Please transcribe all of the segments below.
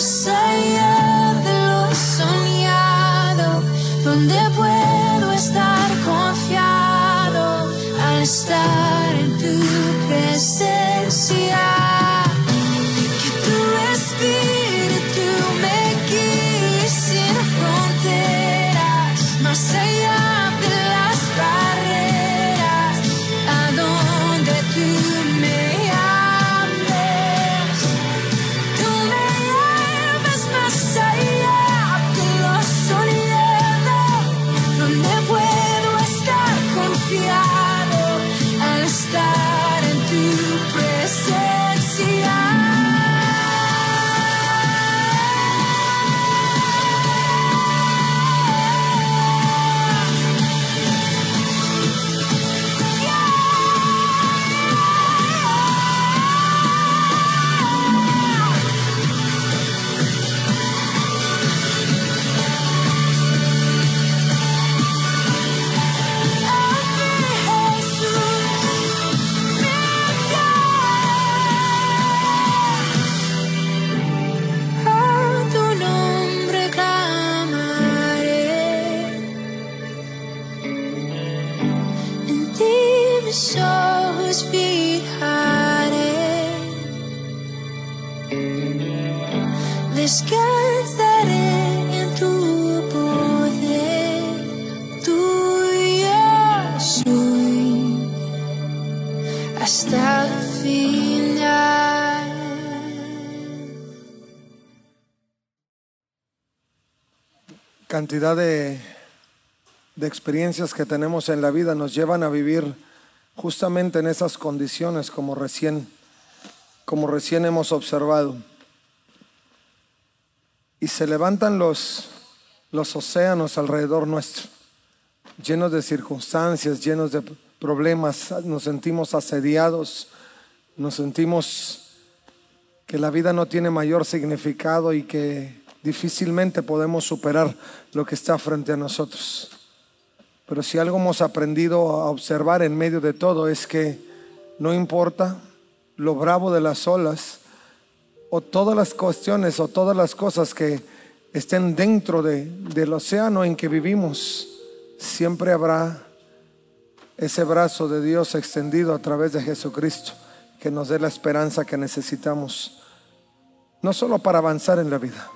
say yeah. Descansaré final. cantidad de, de experiencias que tenemos en la vida nos llevan a vivir justamente en esas condiciones como recién, como recién hemos observado. Y se levantan los, los océanos alrededor nuestro, llenos de circunstancias, llenos de problemas, nos sentimos asediados, nos sentimos que la vida no tiene mayor significado y que difícilmente podemos superar lo que está frente a nosotros. Pero si algo hemos aprendido a observar en medio de todo es que no importa lo bravo de las olas o todas las cuestiones o todas las cosas que estén dentro de, del océano en que vivimos, siempre habrá ese brazo de Dios extendido a través de Jesucristo que nos dé la esperanza que necesitamos, no solo para avanzar en la vida,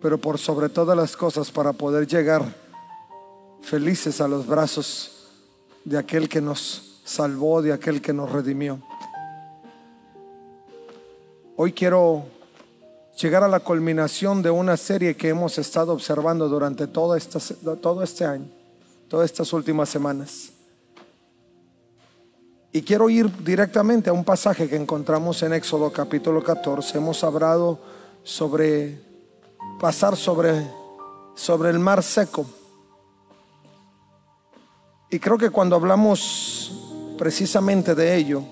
pero por sobre todas las cosas para poder llegar felices a los brazos de aquel que nos salvó, de aquel que nos redimió. Hoy quiero llegar a la culminación de una serie que hemos estado observando durante todo, todo este año, todas estas últimas semanas. Y quiero ir directamente a un pasaje que encontramos en Éxodo capítulo 14. Hemos hablado sobre pasar sobre, sobre el mar seco. Y creo que cuando hablamos precisamente de ello,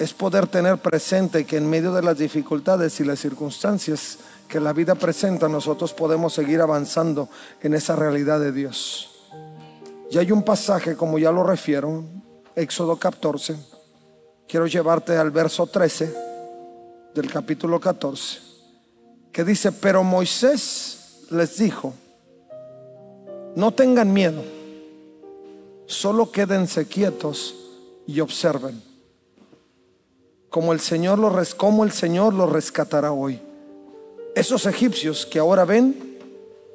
es poder tener presente que en medio de las dificultades y las circunstancias que la vida presenta, nosotros podemos seguir avanzando en esa realidad de Dios. Y hay un pasaje, como ya lo refiero, Éxodo 14. Quiero llevarte al verso 13 del capítulo 14, que dice, pero Moisés les dijo, no tengan miedo, solo quédense quietos y observen como el Señor los como el Señor rescatará hoy. Esos egipcios que ahora ven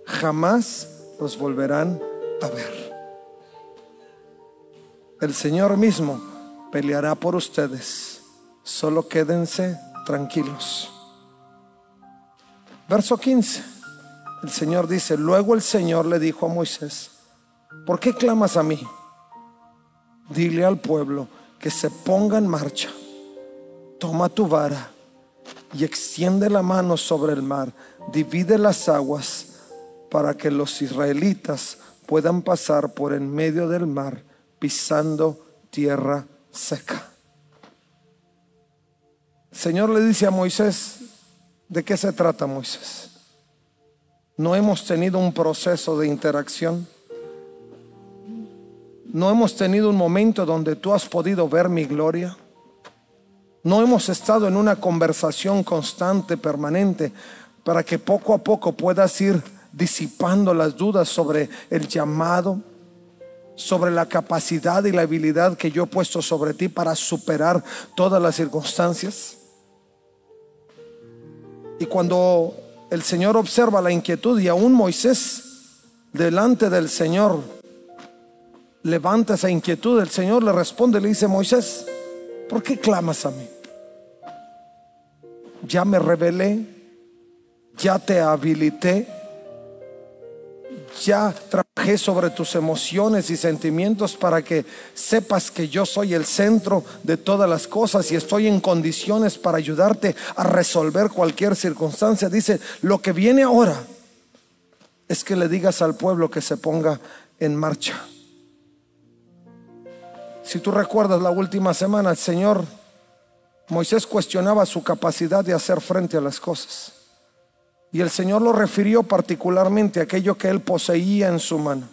jamás los volverán a ver. El Señor mismo peleará por ustedes. Solo quédense tranquilos. Verso 15. El Señor dice, luego el Señor le dijo a Moisés, ¿por qué clamas a mí? Dile al pueblo que se ponga en marcha toma tu vara y extiende la mano sobre el mar, divide las aguas para que los israelitas puedan pasar por en medio del mar pisando tierra seca. Señor le dice a Moisés, ¿de qué se trata Moisés? No hemos tenido un proceso de interacción. No hemos tenido un momento donde tú has podido ver mi gloria. No hemos estado en una conversación constante, permanente, para que poco a poco puedas ir disipando las dudas sobre el llamado, sobre la capacidad y la habilidad que yo he puesto sobre ti para superar todas las circunstancias. Y cuando el Señor observa la inquietud y aún Moisés delante del Señor levanta esa inquietud, el Señor le responde, le dice, Moisés, ¿por qué clamas a mí? Ya me revelé, ya te habilité, ya trabajé sobre tus emociones y sentimientos para que sepas que yo soy el centro de todas las cosas y estoy en condiciones para ayudarte a resolver cualquier circunstancia. Dice, lo que viene ahora es que le digas al pueblo que se ponga en marcha. Si tú recuerdas la última semana, el Señor Moisés cuestionaba su capacidad de hacer frente a las cosas. Y el Señor lo refirió particularmente a aquello que él poseía en su mano.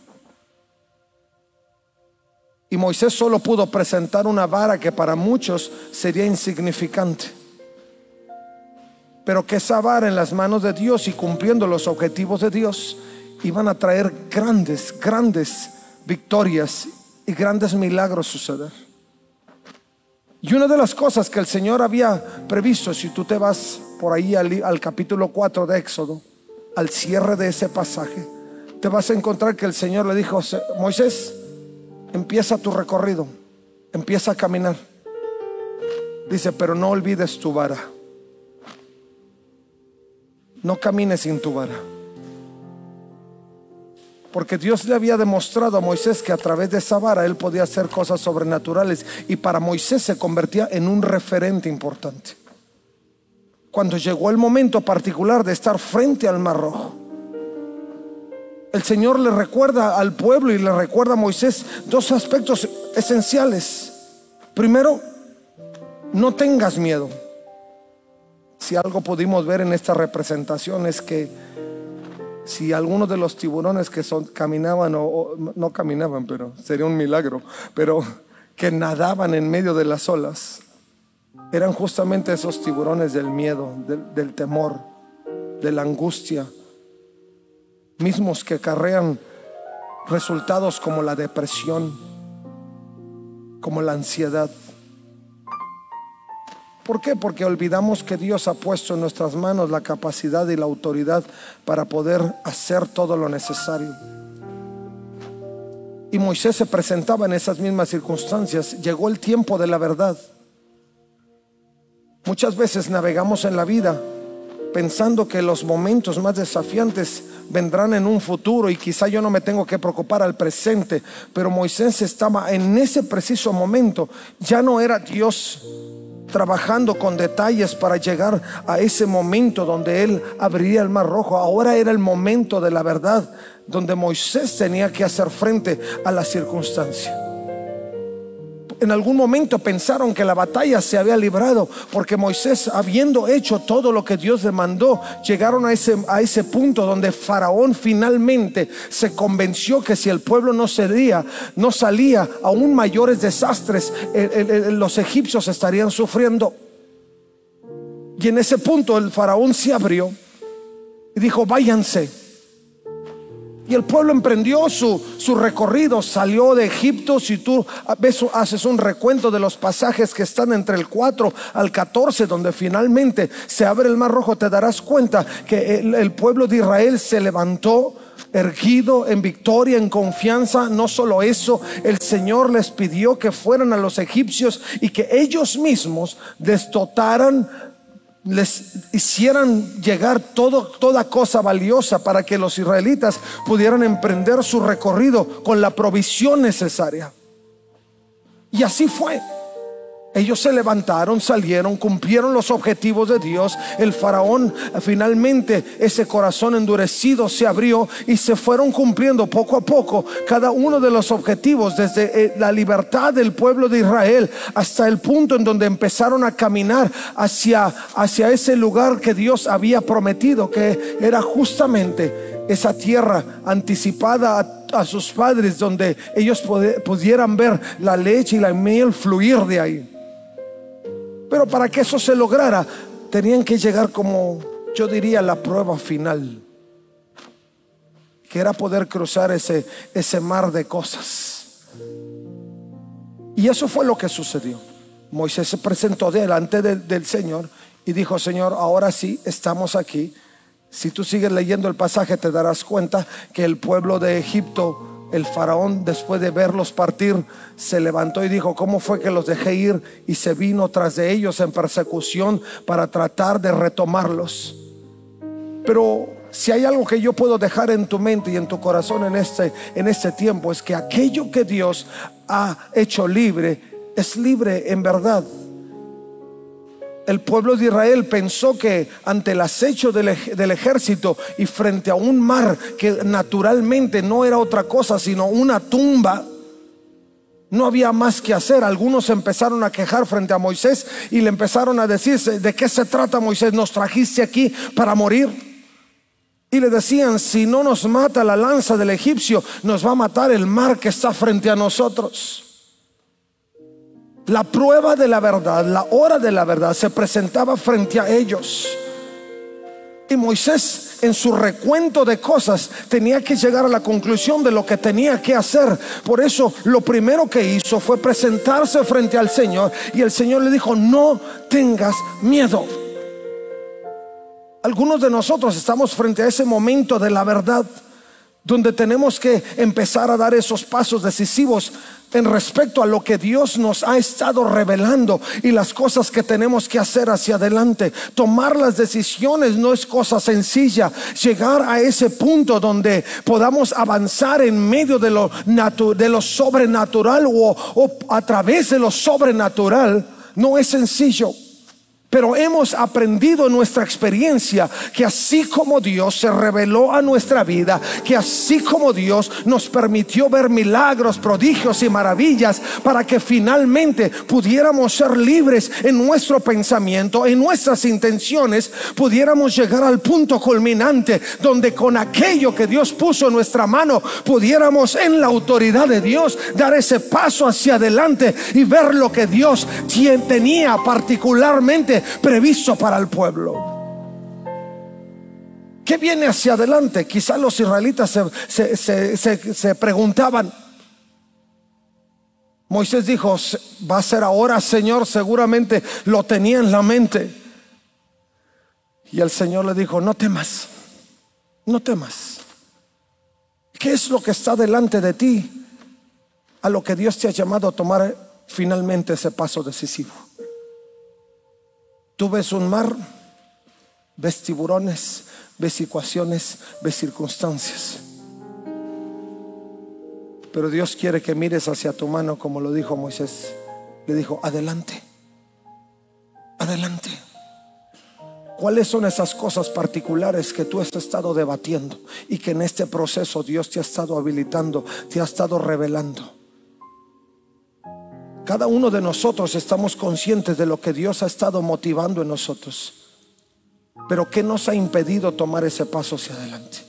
Y Moisés solo pudo presentar una vara que para muchos sería insignificante. Pero que esa vara en las manos de Dios y cumpliendo los objetivos de Dios iban a traer grandes, grandes victorias y grandes milagros suceder. Y una de las cosas que el Señor había previsto, si tú te vas por ahí al, capítulo 4 de Éxodo, al cierre de ese pasaje, te vas a encontrar que el Señor le dijo, Moisés, empieza tu recorrido, empieza a caminar. Dice, pero no olvides tu vara. No camines sin tu vara. Porque Dios le había demostrado a Moisés que a través de esa vara él podía hacer cosas sobrenaturales. Y para Moisés se convertía en un referente importante. Cuando llegó el momento particular de estar frente al Mar Rojo, el Señor le recuerda al pueblo y le recuerda a Moisés dos aspectos esenciales. Primero, no tengas miedo. Si algo pudimos ver en esta representación es que si algunos de los tiburones que son, caminaban, o, no caminaban, pero sería un milagro, pero que nadaban en medio de las olas, eran justamente esos tiburones del miedo, del, del temor, de la angustia, mismos que acarrean resultados como la depresión, como la ansiedad. ¿Por qué? Porque olvidamos que Dios ha puesto en nuestras manos la capacidad y la autoridad para poder hacer todo lo necesario. Y Moisés se presentaba en esas mismas circunstancias. Llegó el tiempo de la verdad. Muchas veces navegamos en la vida pensando que los momentos más desafiantes vendrán en un futuro y quizá yo no me tengo que preocupar al presente, pero Moisés estaba en ese preciso momento, ya no era Dios trabajando con detalles para llegar a ese momento donde él abriría el mar rojo, ahora era el momento de la verdad, donde Moisés tenía que hacer frente a la circunstancia en algún momento pensaron que la batalla se había librado porque Moisés, habiendo hecho todo lo que Dios demandó, llegaron a ese, a ese punto donde Faraón finalmente se convenció que si el pueblo no salía, no salía, aún mayores desastres, los egipcios estarían sufriendo. Y en ese punto el faraón se abrió y dijo, váyanse y el pueblo emprendió su, su, recorrido, salió de Egipto. Si tú ves, haces un recuento de los pasajes que están entre el 4 al 14, donde finalmente se abre el mar rojo, te darás cuenta que el, el pueblo de Israel se levantó erguido en victoria, en confianza. No solo eso, el Señor les pidió que fueran a los egipcios y que ellos mismos destotaran les hicieran llegar toda cosa valiosa para que los israelitas pudieran emprender su recorrido con la provisión necesaria. Y así fue. Ellos se levantaron, salieron, cumplieron los objetivos de Dios. El faraón finalmente ese corazón endurecido se abrió y se fueron cumpliendo poco a poco cada uno de los objetivos desde eh, la libertad del pueblo de Israel hasta el punto en donde empezaron a caminar hacia, hacia ese lugar que Dios había prometido, que era justamente esa tierra anticipada a, a sus padres donde ellos pudieran ver la leche y la miel fluir de ahí. Pero para que eso se lograra, tenían que llegar como yo diría la prueba final, que era poder cruzar ese, ese mar de cosas. Y eso fue lo que sucedió. Moisés se presentó delante del Señor y dijo, Señor, ahora sí, estamos aquí. Si tú sigues leyendo el pasaje, te darás cuenta que el pueblo de Egipto el faraón, después de verlos partir, se levantó y dijo, ¿cómo fue que los dejé ir? Y se vino tras de ellos en persecución para tratar de retomarlos. Pero si hay algo que yo puedo dejar en tu mente y en tu corazón en este, en este tiempo, es que aquello que Dios ha hecho libre, es libre en verdad el pueblo de Israel pensó que ante el acecho del, ejército y frente a un mar que naturalmente no era otra cosa sino una tumba, no había más que hacer. Algunos empezaron a quejar frente a Moisés y le empezaron a decir, ¿de qué se trata Moisés? ¿Nos trajiste aquí para morir? Y le decían, si no nos mata la lanza del egipcio, nos va a matar el mar que está frente a nosotros. La prueba de la verdad, la hora de la verdad se presentaba frente a ellos. Y Moisés en su recuento de cosas tenía que llegar a la conclusión de lo que tenía que hacer. Por eso lo primero que hizo fue presentarse frente al Señor y el Señor le dijo, no tengas miedo. Algunos de nosotros estamos frente a ese momento de la verdad donde tenemos que empezar a dar esos pasos decisivos en respecto a lo que Dios nos ha estado revelando y las cosas que tenemos que hacer hacia adelante. Tomar las decisiones no es cosa sencilla. Llegar a ese punto donde podamos avanzar en medio de lo, de lo sobrenatural o, o a través de lo sobrenatural no es sencillo. Pero hemos aprendido en nuestra experiencia que así como Dios se reveló a nuestra vida, que así como Dios nos permitió ver milagros, prodigios y maravillas para que finalmente pudiéramos ser libres en nuestro pensamiento, en nuestras intenciones, pudiéramos llegar al punto culminante donde con aquello que Dios puso en nuestra mano pudiéramos en la autoridad de Dios dar ese paso hacia adelante y ver lo que Dios tenía particularmente previsto para el pueblo. ¿Qué viene hacia adelante? Quizás los israelitas se, se preguntaban. Moisés dijo, va a ser ahora, Señor, seguramente lo tenía en la mente. Y el Señor le dijo, no temas, no temas. ¿Qué es lo que está delante de ti? A lo que Dios te ha llamado a tomar finalmente ese paso decisivo. Tú ves un mar, ves tiburones, ves situaciones, ves circunstancias. Pero Dios quiere que mires hacia tu mano como lo dijo Moisés. Le dijo, adelante, adelante. ¿Cuáles son esas cosas particulares que tú has estado debatiendo y que en este proceso Dios te ha estado habilitando, te ha estado revelando? Cada uno de nosotros estamos conscientes de lo que Dios ha estado motivando en nosotros. Pero ¿qué nos ha impedido tomar ese paso hacia adelante?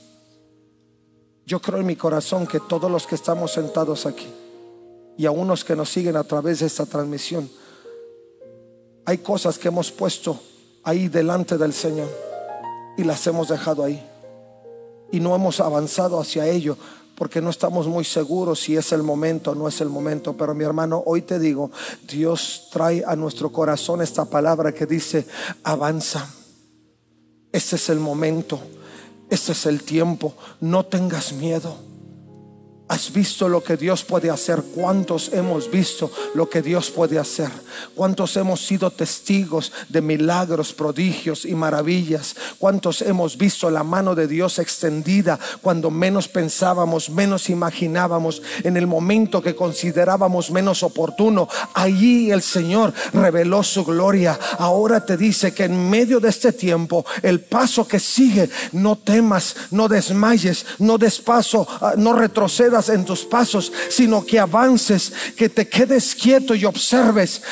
Yo creo en mi corazón que todos los que estamos sentados aquí y a unos que nos siguen a través de esta transmisión, hay cosas que hemos puesto ahí delante del Señor y las hemos dejado ahí. Y no hemos avanzado hacia ello porque no estamos muy seguros si es el momento o no es el momento. Pero mi hermano, hoy te digo, Dios trae a nuestro corazón esta palabra que dice, avanza. Este es el momento, este es el tiempo, no tengas miedo. ¿Has visto lo que Dios puede hacer? ¿Cuántos hemos visto lo que Dios puede hacer? ¿Cuántos hemos sido testigos de milagros, prodigios y maravillas? ¿Cuántos hemos visto la mano de Dios extendida cuando menos pensábamos, menos imaginábamos, en el momento que considerábamos menos oportuno? Allí el Señor reveló su gloria. Ahora te dice que en medio de este tiempo, el paso que sigue, no temas, no desmayes, no despaso, ah, no retrocedas en tus pasos, sino que avances, que te quedes quieto y observes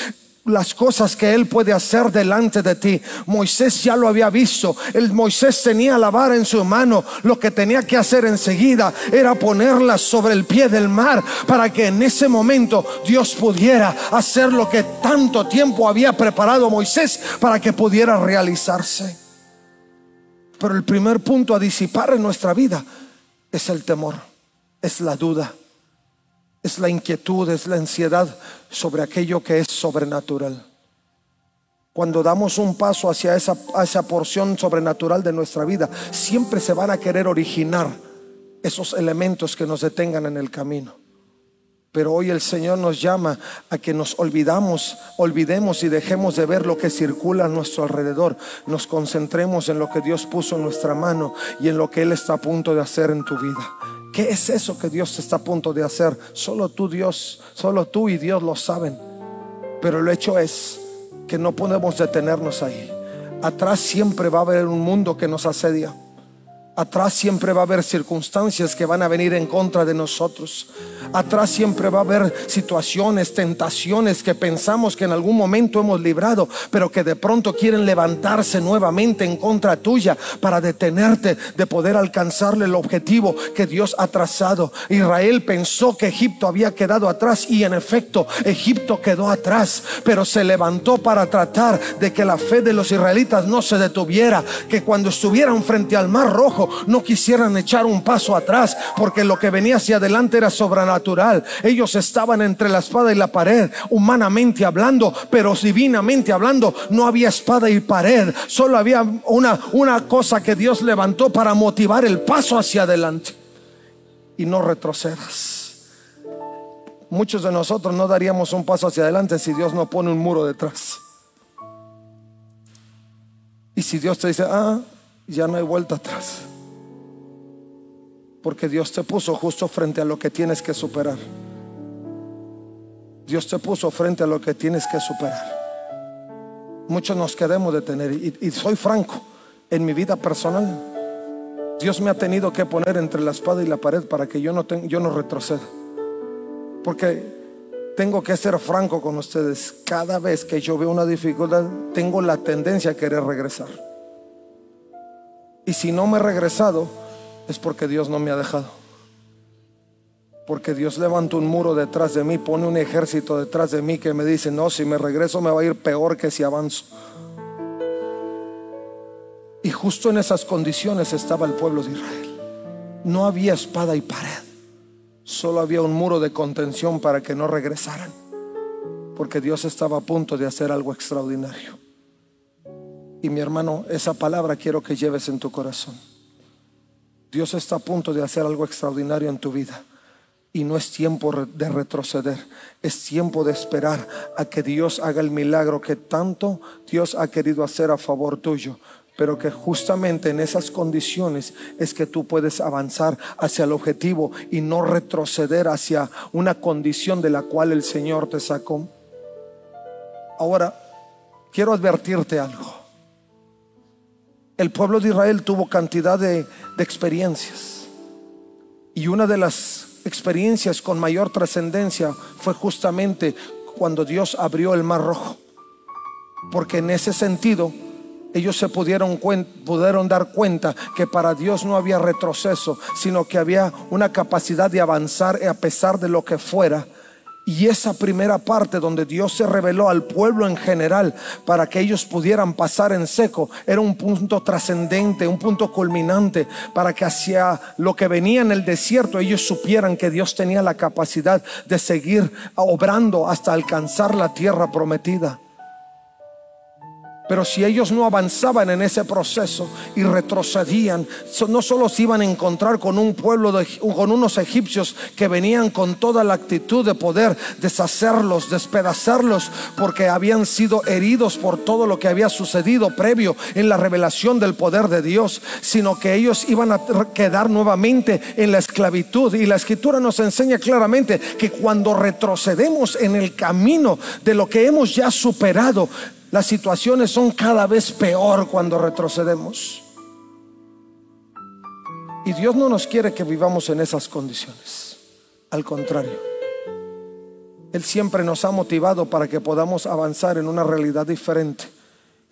las cosas que él puede hacer delante de ti. Moisés ya lo había visto. El Moisés tenía la vara en su mano. Lo que tenía que hacer enseguida era ponerla sobre el pie del mar para que en ese momento Dios pudiera hacer lo que tanto tiempo había preparado Moisés para que pudiera realizarse. Pero el primer punto a disipar en nuestra vida es el temor es la duda, es la inquietud, es la ansiedad sobre aquello que es sobrenatural. Cuando damos un paso hacia esa, porción sobrenatural de nuestra vida, siempre se van a querer originar esos elementos que nos detengan en el camino. Pero hoy el Señor nos llama a que nos olvidamos, olvidemos y dejemos de ver lo que circula a nuestro alrededor. Nos concentremos en lo que Dios puso en nuestra mano y en lo que Él está a punto de hacer en tu vida. ¿Qué es eso que Dios está a punto de hacer? Solo tú, Dios, solo tú y Dios lo saben. Pero el hecho es que no podemos detenernos ahí. Atrás siempre va a haber un mundo que nos asedia. Atrás siempre va a haber circunstancias que van a venir en contra de nosotros. Atrás siempre va a haber situaciones, tentaciones que pensamos que en algún momento hemos librado, pero que de pronto quieren levantarse nuevamente en contra tuya para detenerte de poder alcanzarle el objetivo que Dios ha trazado. Israel pensó que Egipto había quedado atrás y en efecto Egipto quedó atrás, pero se levantó para tratar de que la fe de los israelitas no se detuviera, que cuando estuvieran frente al mar rojo, no quisieran echar un paso atrás porque lo que venía hacia adelante era sobrenatural. Ellos estaban entre la espada y la pared, humanamente hablando, pero divinamente hablando, no había espada y pared, solo había una, una cosa que Dios levantó para motivar el paso hacia adelante. Y no retrocedas. Muchos de nosotros no daríamos un paso hacia adelante si Dios no pone un muro detrás. Y si Dios te dice, ah, ya no hay vuelta atrás. Porque Dios te puso justo frente a lo que tienes que superar. Dios te puso frente a lo que tienes que superar. Muchos nos queremos detener. Y, soy franco, en mi vida personal, Dios me ha tenido que poner entre la espada y la pared para que yo no, yo no retroceda. Porque tengo que ser franco con ustedes. Cada vez que yo veo una dificultad, tengo la tendencia a querer regresar. Y si no me he regresado, es porque Dios no me ha dejado. Porque Dios levanta un muro detrás de mí, pone un ejército detrás de mí que me dice, no, si me regreso me va a ir peor que si avanzo. Y justo en esas condiciones estaba el pueblo de Israel. No había espada y pared, solo había un muro de contención para que no regresaran. porque Dios estaba a punto de hacer algo extraordinario. Y mi hermano, esa palabra quiero que lleves en tu corazón. Dios está a punto de hacer algo extraordinario en tu vida. Y no es tiempo de retroceder, es tiempo de esperar a que Dios haga el milagro que tanto Dios ha querido hacer a favor tuyo pero que justamente en esas condiciones es que tú puedes avanzar hacia el objetivo y no retroceder hacia una condición de la cual el Señor te sacó. Ahora, quiero advertirte algo. El pueblo de Israel tuvo cantidad de, experiencias y una de las experiencias con mayor trascendencia fue justamente cuando Dios abrió el mar rojo. Porque en ese sentido ellos se pudieron, pudieron dar cuenta que para Dios no había retroceso, sino que había una capacidad de avanzar a pesar de lo que fuera. Y esa primera parte donde Dios se reveló al pueblo en general para que ellos pudieran pasar en seco era un punto trascendente, un punto culminante para que hacia lo que venía en el desierto ellos supieran que Dios tenía la capacidad de seguir obrando hasta alcanzar la tierra prometida. Pero si ellos no avanzaban en ese proceso y retrocedían, no solo se iban a encontrar con un pueblo, de, con unos egipcios que venían con toda la actitud de poder deshacerlos, despedazarlos, porque habían sido heridos por todo lo que había sucedido previo en la revelación del poder de Dios, sino que ellos iban a quedar nuevamente en la esclavitud. Y la escritura nos enseña claramente que cuando retrocedemos en el camino de lo que hemos ya superado, las situaciones son cada vez peor cuando retrocedemos. Y Dios no nos quiere que vivamos en esas condiciones. Al contrario, Él siempre nos ha motivado para que podamos avanzar en una realidad diferente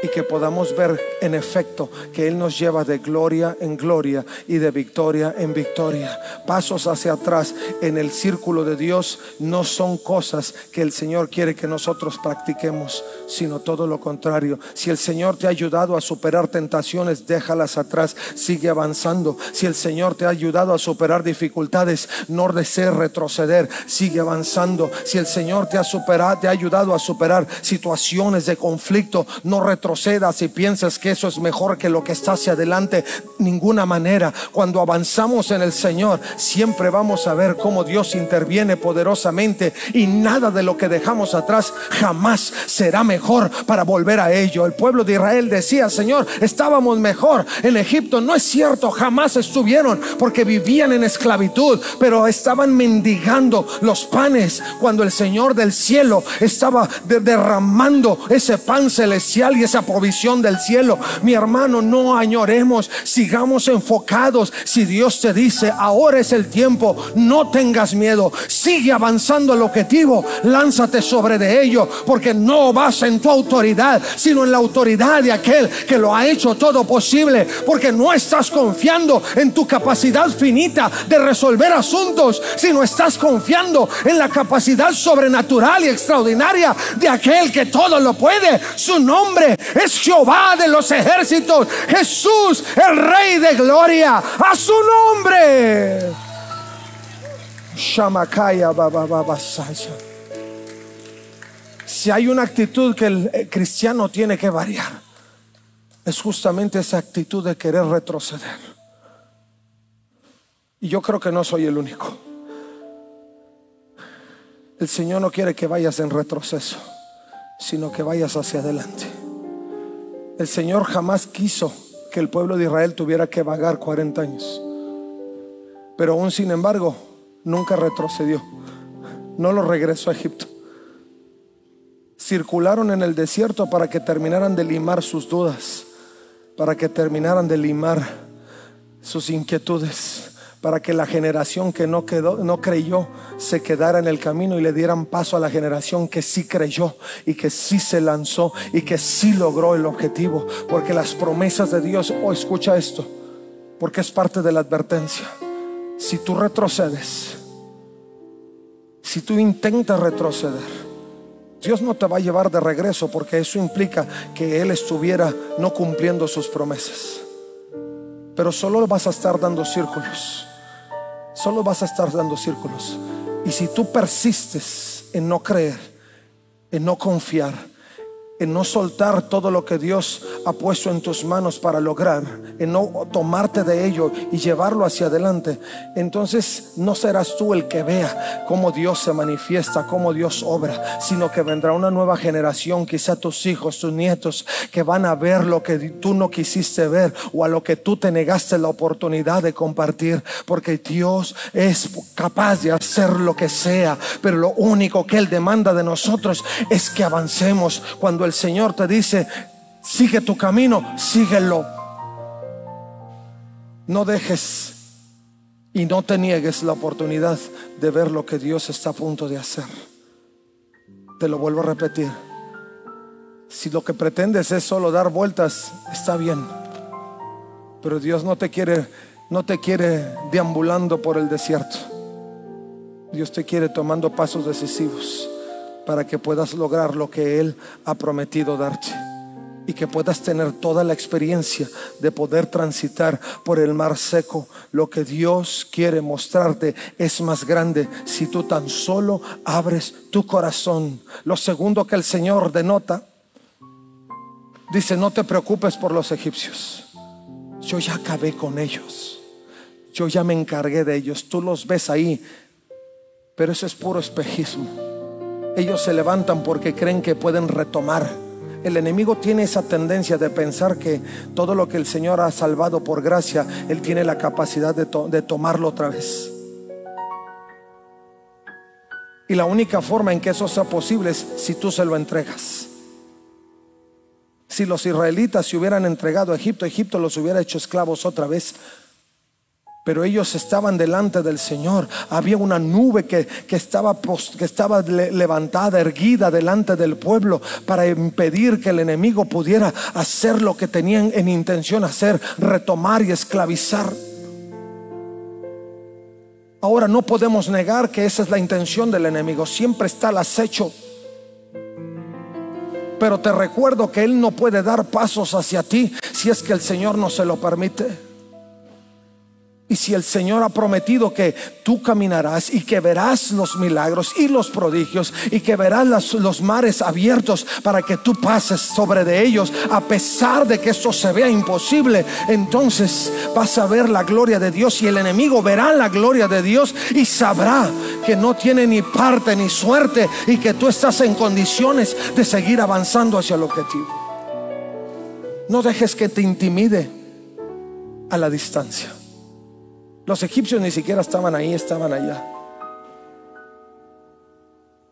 y que podamos ver en efecto que Él nos lleva de gloria en gloria y de victoria en victoria. Pasos hacia atrás en el círculo de Dios no son cosas que el Señor quiere que nosotros practiquemos, sino todo lo contrario. Si el Señor te ha ayudado a superar tentaciones, déjalas atrás, sigue avanzando. Si el Señor te ha ayudado a superar dificultades, no desees retroceder, sigue avanzando. Si el Señor te ha superado, te ha ayudado a superar situaciones de conflicto, no retrocedas y piensas que eso es mejor que lo que está hacia adelante. Ninguna manera. Cuando avanzamos en el Señor, siempre vamos a ver cómo Dios interviene poderosamente y nada de lo que dejamos atrás jamás será mejor para volver a ello. El pueblo de Israel decía, Señor, estábamos mejor en Egipto. No es cierto, jamás estuvieron porque vivían en esclavitud, pero estaban mendigando los panes cuando el Señor del cielo estaba derramando ese pan celestial y esa provisión del cielo. Mi hermano, no añoremos, sigamos enfocados. Si Dios te dice, ahora es el tiempo, no tengas miedo, sigue avanzando el objetivo, lánzate sobre de ello, porque no vas en tu autoridad, sino en la autoridad de aquel que lo ha hecho todo posible, porque no estás confiando en tu capacidad finita de resolver asuntos, sino estás confiando en la capacidad sobrenatural y extraordinaria de aquel que todo lo puede. Su nombre es Jehová de los ejércitos, Jesús, el Rey de gloria, a su nombre. Si hay una actitud que el cristiano tiene que variar, es justamente esa actitud de querer retroceder. Y yo creo que no soy el único. El Señor no quiere que vayas en retroceso, sino que vayas hacia adelante. El Señor jamás quiso que el pueblo de Israel tuviera que vagar 40 años. Pero aún sin embargo, nunca retrocedió. No lo regresó a Egipto. Circularon en el desierto para que terminaran de limar sus dudas, para que terminaran de limar sus inquietudes para que la generación que no quedó, no creyó, se quedara en el camino y le dieran paso a la generación que sí creyó y que sí se lanzó y que sí logró el objetivo. Porque las promesas de Dios, oh, escucha esto, porque es parte de la advertencia. Si tú retrocedes, si tú intentas retroceder, Dios no te va a llevar de regreso porque eso implica que Él estuviera no cumpliendo sus promesas. Pero solo vas a estar dando círculos solo vas a estar dando círculos. Y si tú persistes en no creer, en no confiar, en no soltar todo lo que Dios ha puesto en tus manos para lograr, en no tomarte de ello y llevarlo hacia adelante, entonces no serás tú el que vea cómo Dios se manifiesta, cómo Dios obra, sino que vendrá una nueva generación, quizá tus hijos, tus nietos, que van a ver lo que tú no quisiste ver o a lo que tú te negaste la oportunidad de compartir, porque Dios es capaz de hacer lo que sea, pero lo único que Él demanda de nosotros es que avancemos. Cuando el Señor te dice, sigue tu camino, síguelo. No dejes y no te niegues la oportunidad de ver lo que Dios está a punto de hacer. Te lo vuelvo a repetir. Si lo que pretendes es solo dar vueltas, está bien. Pero Dios no te quiere no te quiere deambulando por el desierto. Dios te quiere tomando pasos decisivos para que puedas lograr lo que Él ha prometido darte y que puedas tener toda la experiencia de poder transitar por el mar seco. Lo que Dios quiere mostrarte es más grande si tú tan solo abres tu corazón. Lo segundo que el Señor denota, dice, no te preocupes por los egipcios. Yo ya acabé con ellos. Yo ya me encargué de ellos. Tú los ves ahí. Pero eso es puro espejismo. Ellos se levantan porque creen que pueden retomar. El enemigo tiene esa tendencia de pensar que todo lo que el Señor ha salvado por gracia, Él tiene la capacidad de, tomarlo otra vez. Y la única forma en que eso sea posible es si tú se lo entregas. Si los israelitas se hubieran entregado a Egipto, Egipto los hubiera hecho esclavos otra vez. Pero ellos estaban delante del Señor. Había una nube que, estaba, que estaba levantada, erguida delante del pueblo para impedir que el enemigo pudiera hacer lo que tenían en intención hacer, retomar y esclavizar. Ahora no podemos negar que esa es la intención del enemigo. Siempre está el acecho. Pero te recuerdo que Él no puede dar pasos hacia ti si es que el Señor no se lo permite. Y si el Señor ha prometido que tú caminarás y que verás los milagros y los prodigios y que verás los mares abiertos para que tú pases sobre de ellos, a pesar de que esto se vea imposible, entonces vas a ver la gloria de Dios y el enemigo verá la gloria de Dios y sabrá que no tiene ni parte ni suerte y que tú estás en condiciones de seguir avanzando hacia el objetivo. No dejes que te intimide a la distancia. Los egipcios ni siquiera estaban ahí, estaban allá.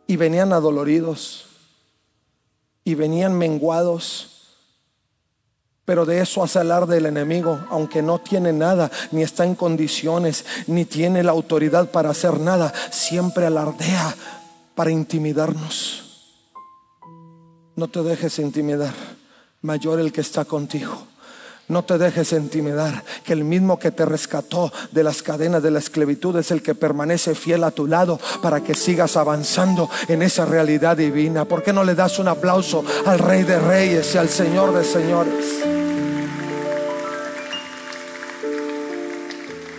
Y venían adoloridos. Y venían menguados. Pero de eso hace alarde el enemigo, aunque no tiene nada, ni está en condiciones, ni tiene la autoridad para hacer nada, siempre alardea para intimidarnos. No te dejes intimidar, mayor el que está contigo. No te dejes intimidar, que el mismo que te rescató de las cadenas de la esclavitud es el que permanece fiel a tu lado para que sigas avanzando en esa realidad divina. ¿Por qué no le das un aplauso al Rey de Reyes y al Señor de Señores?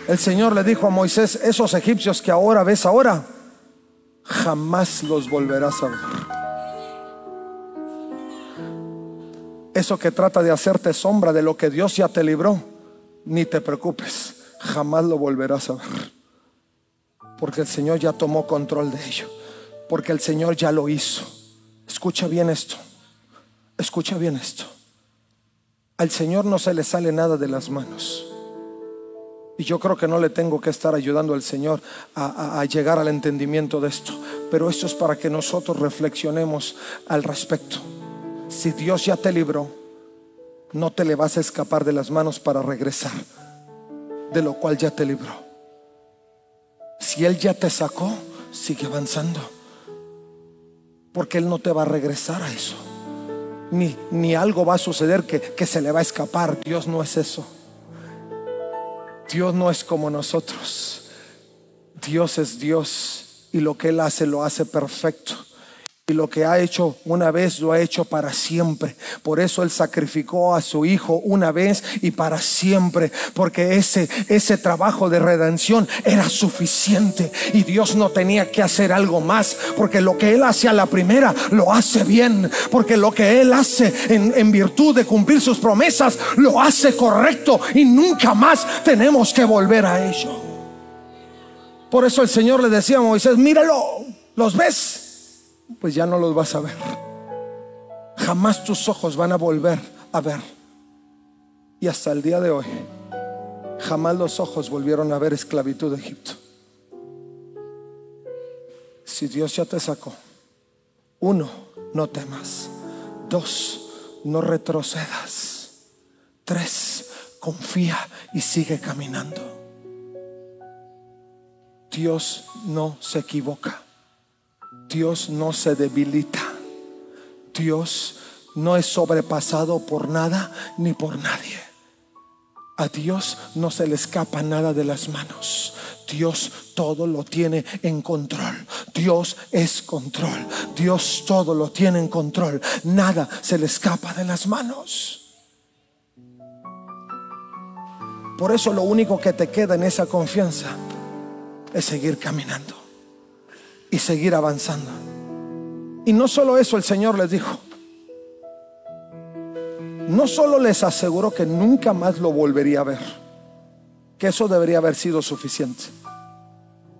El Señor le dijo a Moisés, esos egipcios que ahora ves ahora, jamás los volverás a ver. Eso que trata de hacerte sombra de lo que Dios ya te libró, ni te preocupes, jamás lo volverás a ver. Porque el Señor ya tomó control de ello. Porque el Señor ya lo hizo. Escucha bien esto. Escucha bien esto. Al Señor no se le sale nada de las manos. Y yo creo que no le tengo que estar ayudando al Señor a, a, llegar al entendimiento de esto. Pero esto es para que nosotros reflexionemos al respecto. Si Dios ya te libró, no te le vas a escapar de las manos para regresar, de lo cual ya te libró. Si Él ya te sacó, sigue avanzando, porque Él no te va a regresar a eso. Ni, ni algo va a suceder que, que se le va a escapar. Dios no es eso. Dios no es como nosotros. Dios es Dios y lo que Él hace lo hace perfecto. Y lo que ha hecho una vez lo ha hecho para siempre. Por eso Él sacrificó a su Hijo una vez y para siempre. Porque ese, ese trabajo de redención era suficiente. Y Dios no tenía que hacer algo más. Porque lo que Él hace a la primera lo hace bien. Porque lo que Él hace en, en virtud de cumplir sus promesas lo hace correcto. Y nunca más tenemos que volver a ello. Por eso el Señor le decía a Moisés, míralo, ¿los ves? Pues ya no los vas a ver. Jamás tus ojos van a volver a ver. Y hasta el día de hoy, jamás los ojos volvieron a ver esclavitud de Egipto. Si Dios ya te sacó, uno, no temas. Dos, no retrocedas. Tres, confía y sigue caminando. Dios no se equivoca. Dios no se debilita. Dios no es sobrepasado por nada ni por nadie. A Dios no se le escapa nada de las manos. Dios todo lo tiene en control. Dios es control. Dios todo lo tiene en control. Nada se le escapa de las manos. Por eso lo único que te queda en esa confianza es seguir caminando y seguir avanzando. Y no solo eso el Señor les dijo. No solo les aseguró que nunca más lo volvería a ver, que eso debería haber sido suficiente.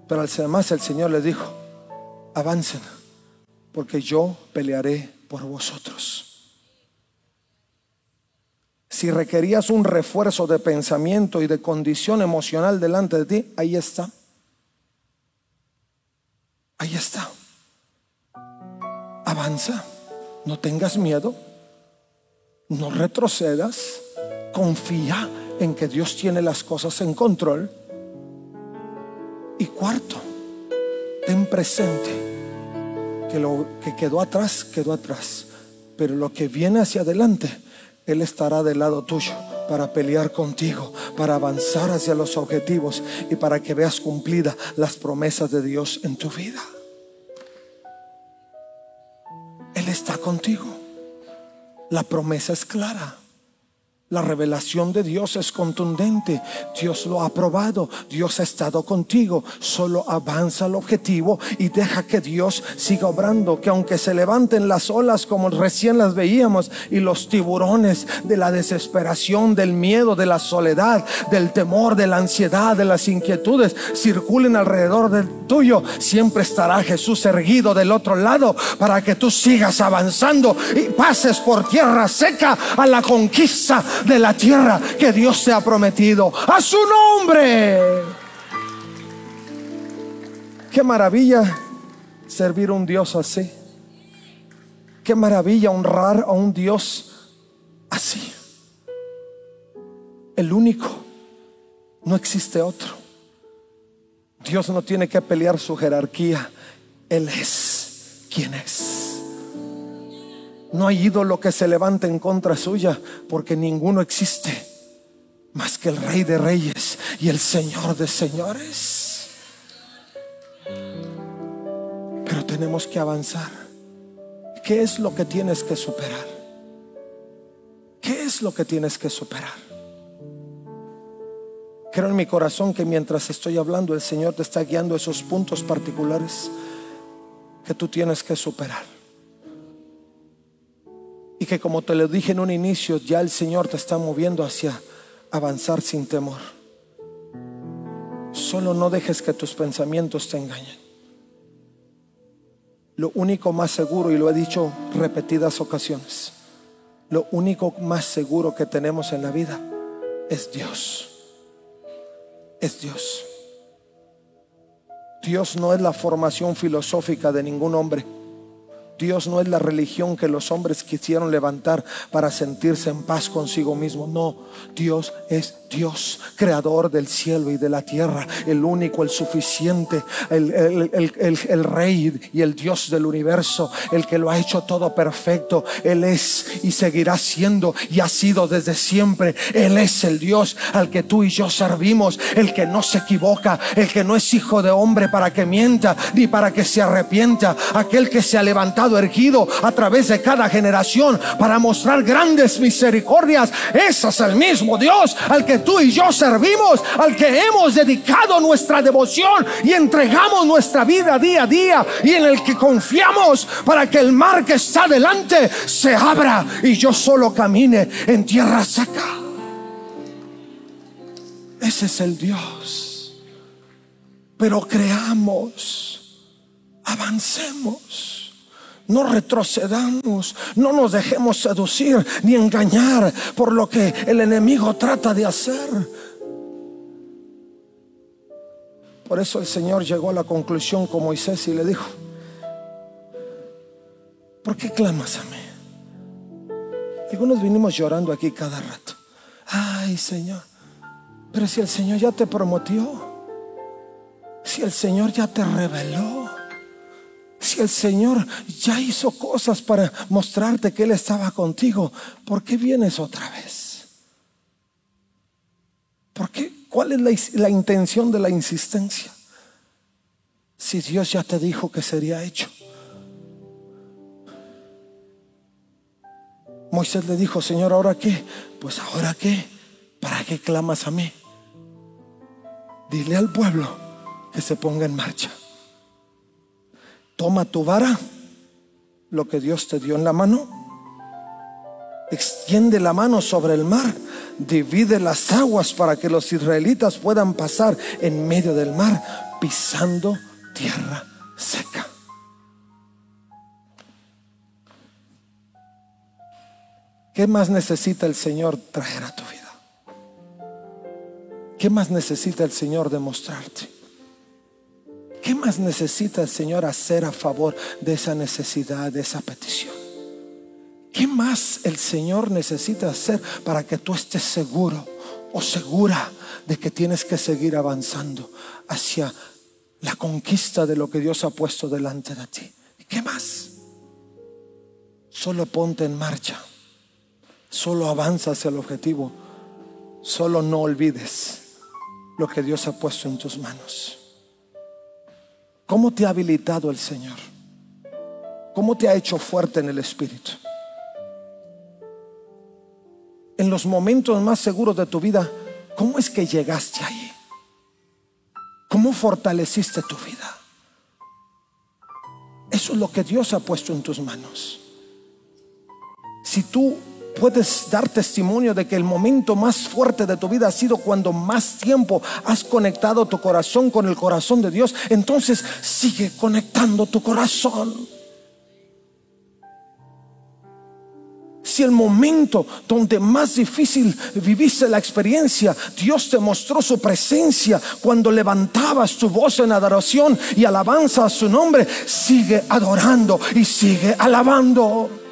Pero además el Señor les dijo, avancen, porque yo pelearé por vosotros. Si requerías un refuerzo de pensamiento y de condición emocional delante de ti, ahí está. Ahí está. Avanza. No tengas miedo. No retrocedas. Confía en que Dios tiene las cosas en control. Y cuarto, ten presente que lo que quedó atrás, quedó atrás. Pero lo que viene hacia adelante, Él estará del lado tuyo para pelear contigo, para avanzar hacia los objetivos y para que veas cumplida las promesas de Dios en tu vida. Él está contigo. La promesa es clara. La revelación de Dios es contundente. Dios lo ha aprobado. Dios ha estado contigo. Solo avanza al objetivo y deja que Dios siga obrando. Que aunque se levanten las olas como recién las veíamos y los tiburones de la desesperación, del miedo, de la soledad, del temor, de la ansiedad, de las inquietudes circulen alrededor del tuyo, siempre estará Jesús erguido del otro lado para que tú sigas avanzando y pases por tierra seca a la conquista de la tierra que Dios te ha prometido. A su nombre. Qué maravilla servir a un Dios así. Qué maravilla honrar a un Dios así. El único. No existe otro. Dios no tiene que pelear su jerarquía. Él es quien es. No hay ídolo que se levante en contra suya, porque ninguno existe más que el Rey de Reyes y el Señor de Señores. Pero tenemos que avanzar. ¿Qué es lo que tienes que superar? ¿Qué es lo que tienes que superar? Creo en mi corazón que mientras estoy hablando, el Señor te está guiando esos puntos particulares que tú tienes que superar. Y que como te lo dije en un inicio, ya el Señor te está moviendo hacia avanzar sin temor. Solo no dejes que tus pensamientos te engañen. Lo único más seguro, y lo he dicho repetidas ocasiones, lo único más seguro que tenemos en la vida es Dios. Es Dios. Dios no es la formación filosófica de ningún hombre. Dios no es la religión que los hombres quisieron levantar para sentirse en paz consigo mismo. No, Dios es Dios, creador del cielo y de la tierra, el único, el suficiente, el, el, rey y el Dios del universo, el que lo ha hecho todo perfecto. Él es y seguirá siendo y ha sido desde siempre. Él es el Dios al que tú y yo servimos, el que no se equivoca, el que no es hijo de hombre para que mienta ni para que se arrepienta, aquel que se ha levantado erguido a través de cada generación para mostrar grandes misericordias. Ese es el mismo Dios al que tú y yo servimos, al que hemos dedicado nuestra devoción y entregamos nuestra vida día a día y en el que confiamos para que el mar que está delante se abra y yo solo camine en tierra seca. Ese es el Dios. Pero creamos, avancemos, no retrocedamos, no nos dejemos seducir ni engañar por lo que el enemigo trata de hacer. Por eso el Señor llegó a la conclusión con Moisés y le dijo, ¿por qué clamas a mí? Algunos vinimos llorando aquí cada rato. Ay, Señor, pero si el Señor ya te prometió, si el Señor ya te reveló, si el Señor ya hizo cosas para mostrarte que Él estaba contigo, ¿por qué vienes otra vez? ¿Por qué? ¿Cuál es la, la intención de la insistencia? Si Dios ya te dijo que sería hecho. Moisés le dijo, Señor, ¿ahora qué? Pues ahora qué? ¿Para qué clamas a mí? Dile al pueblo que se ponga en marcha. Toma tu vara, lo que Dios te dio en la mano, extiende la mano sobre el mar, divide las aguas para que los israelitas puedan pasar en medio del mar pisando tierra seca. ¿Qué más necesita el Señor traer a tu vida? ¿Qué más necesita el Señor demostrarte? ¿Qué más necesita el Señor hacer a favor de esa necesidad, de esa petición? ¿Qué más el Señor necesita hacer para que tú estés seguro o segura de que tienes que seguir avanzando hacia la conquista de lo que Dios ha puesto delante de ti? ¿Qué más? Solo ponte en marcha. Solo avanza hacia el objetivo. Solo no olvides lo que Dios ha puesto en tus manos. ¿Cómo te ha habilitado el Señor? ¿Cómo te ha hecho fuerte en el Espíritu? En los momentos más seguros de tu vida, ¿cómo es que llegaste ahí? ¿Cómo fortaleciste tu vida? Eso es lo que Dios ha puesto en tus manos. Si tú puedes dar testimonio de que el momento más fuerte de tu vida ha sido cuando más tiempo has conectado tu corazón con el corazón de Dios, entonces sigue conectando tu corazón. Si el momento donde más difícil viviste la experiencia, Dios te mostró su presencia cuando levantabas tu voz en adoración y alabanza a su nombre, sigue adorando y sigue alabando.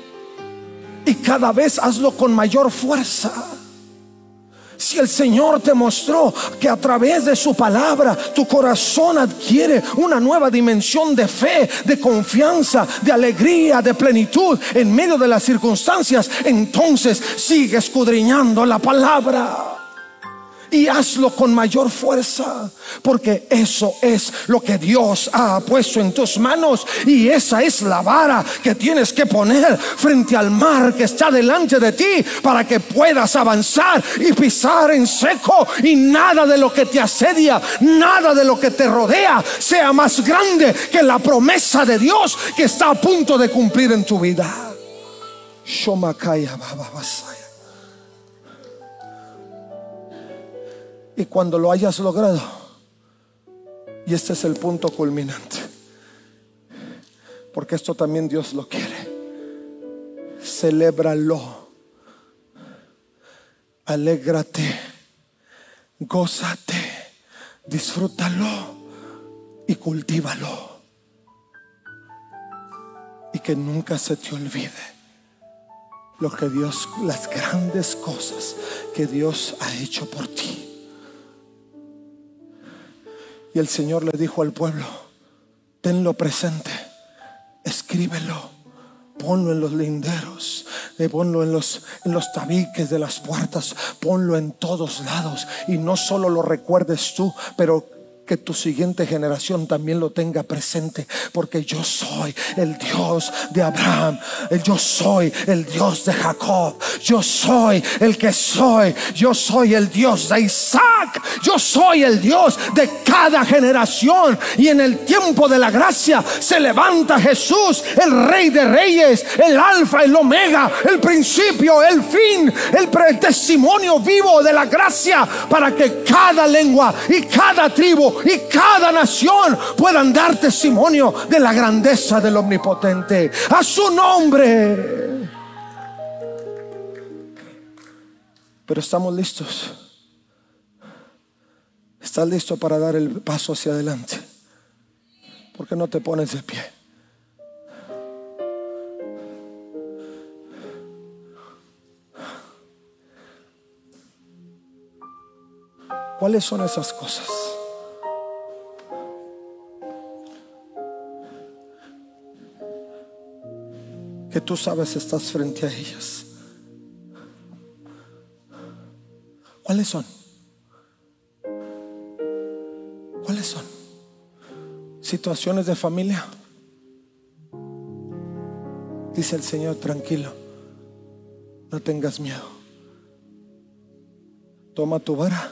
Y cada vez hazlo con mayor fuerza. Si el Señor te mostró que a través de su palabra tu corazón adquiere una nueva dimensión de fe, de confianza, de alegría, de plenitud en medio de las circunstancias, entonces sigue escudriñando la palabra y hazlo con mayor fuerza, porque eso es lo que Dios ha puesto en tus manos y esa es la vara que tienes que poner frente al mar que está delante de ti para que puedas avanzar y pisar en seco y nada de lo que te asedia, nada de lo que te rodea sea más grande que la promesa de Dios que está a punto de cumplir en tu vida. Shomakaya Y cuando lo hayas logrado, y este es el punto culminante, porque esto también Dios lo quiere, celébralo, alégrate, gózate, disfrútalo y cultívalo. Y que nunca se te olvide lo que Dios, las grandes cosas que Dios ha hecho por ti. Y el Señor le dijo al pueblo, tenlo presente, escríbelo, ponlo en los linderos, eh, ponlo en los, en los tabiques de las puertas, ponlo en todos lados. Y no solo lo recuerdes tú, pero que tu siguiente generación también lo tenga presente, porque yo soy el Dios de Abraham, yo soy el Dios de Jacob, yo soy el que soy, yo soy el Dios de Isaac, yo soy el Dios de cada generación. Y en el tiempo de la gracia se levanta Jesús, el Rey de Reyes, el Alfa, el Omega, el principio, el fin, el testimonio vivo de la gracia, para que cada lengua y cada tribu y cada nación puedan dar testimonio de la grandeza del Omnipotente. A su nombre. Pero estamos listos. ¿Estás listo para dar el paso hacia adelante? ¿Por qué no te pones de pie? ¿Cuáles son esas cosas? Que tú sabes estás frente a ellas. ¿Cuáles son? ¿Cuáles son? Situaciones de familia. Dice el Señor, tranquilo, no tengas miedo. Toma tu vara,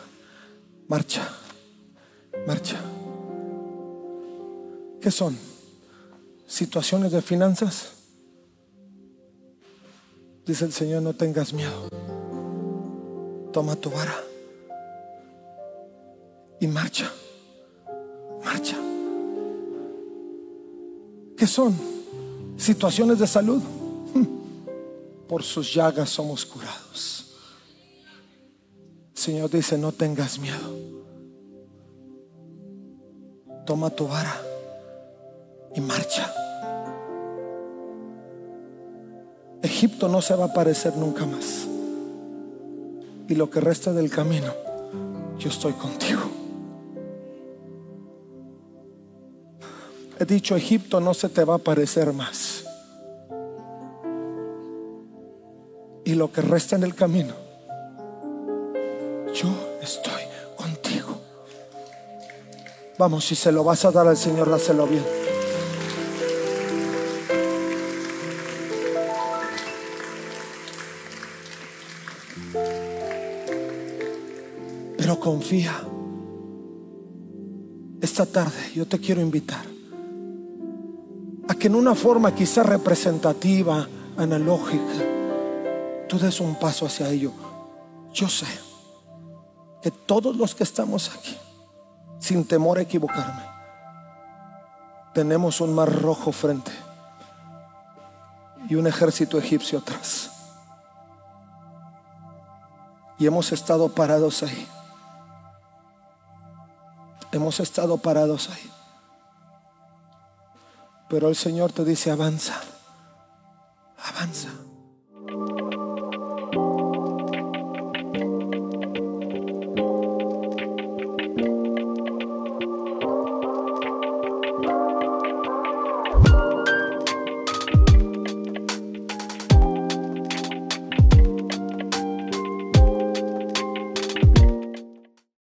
marcha, marcha. ¿Qué son? Situaciones de finanzas. Dice el Señor, no tengas miedo. Toma tu vara y marcha, marcha. ¿Qué son? Situaciones de salud. Por sus llagas somos curados. El Señor dice, no tengas miedo. Toma tu vara y marcha. Egipto no se va a aparecer nunca más. Y lo que resta del camino, yo estoy contigo. He dicho, Egipto no se te va a aparecer más. Y lo que resta en el camino, yo estoy contigo. Vamos, si se lo vas a dar al Señor, dáselo bien. Esta tarde yo te quiero invitar a que en una forma quizá representativa, analógica, tú des un paso hacia ello. Yo sé que todos los que estamos aquí, sin temor a equivocarme, tenemos un mar rojo frente y un ejército egipcio atrás. Y hemos estado parados ahí hemos estado parados ahí. Pero el Señor te dice, avanza, avanza.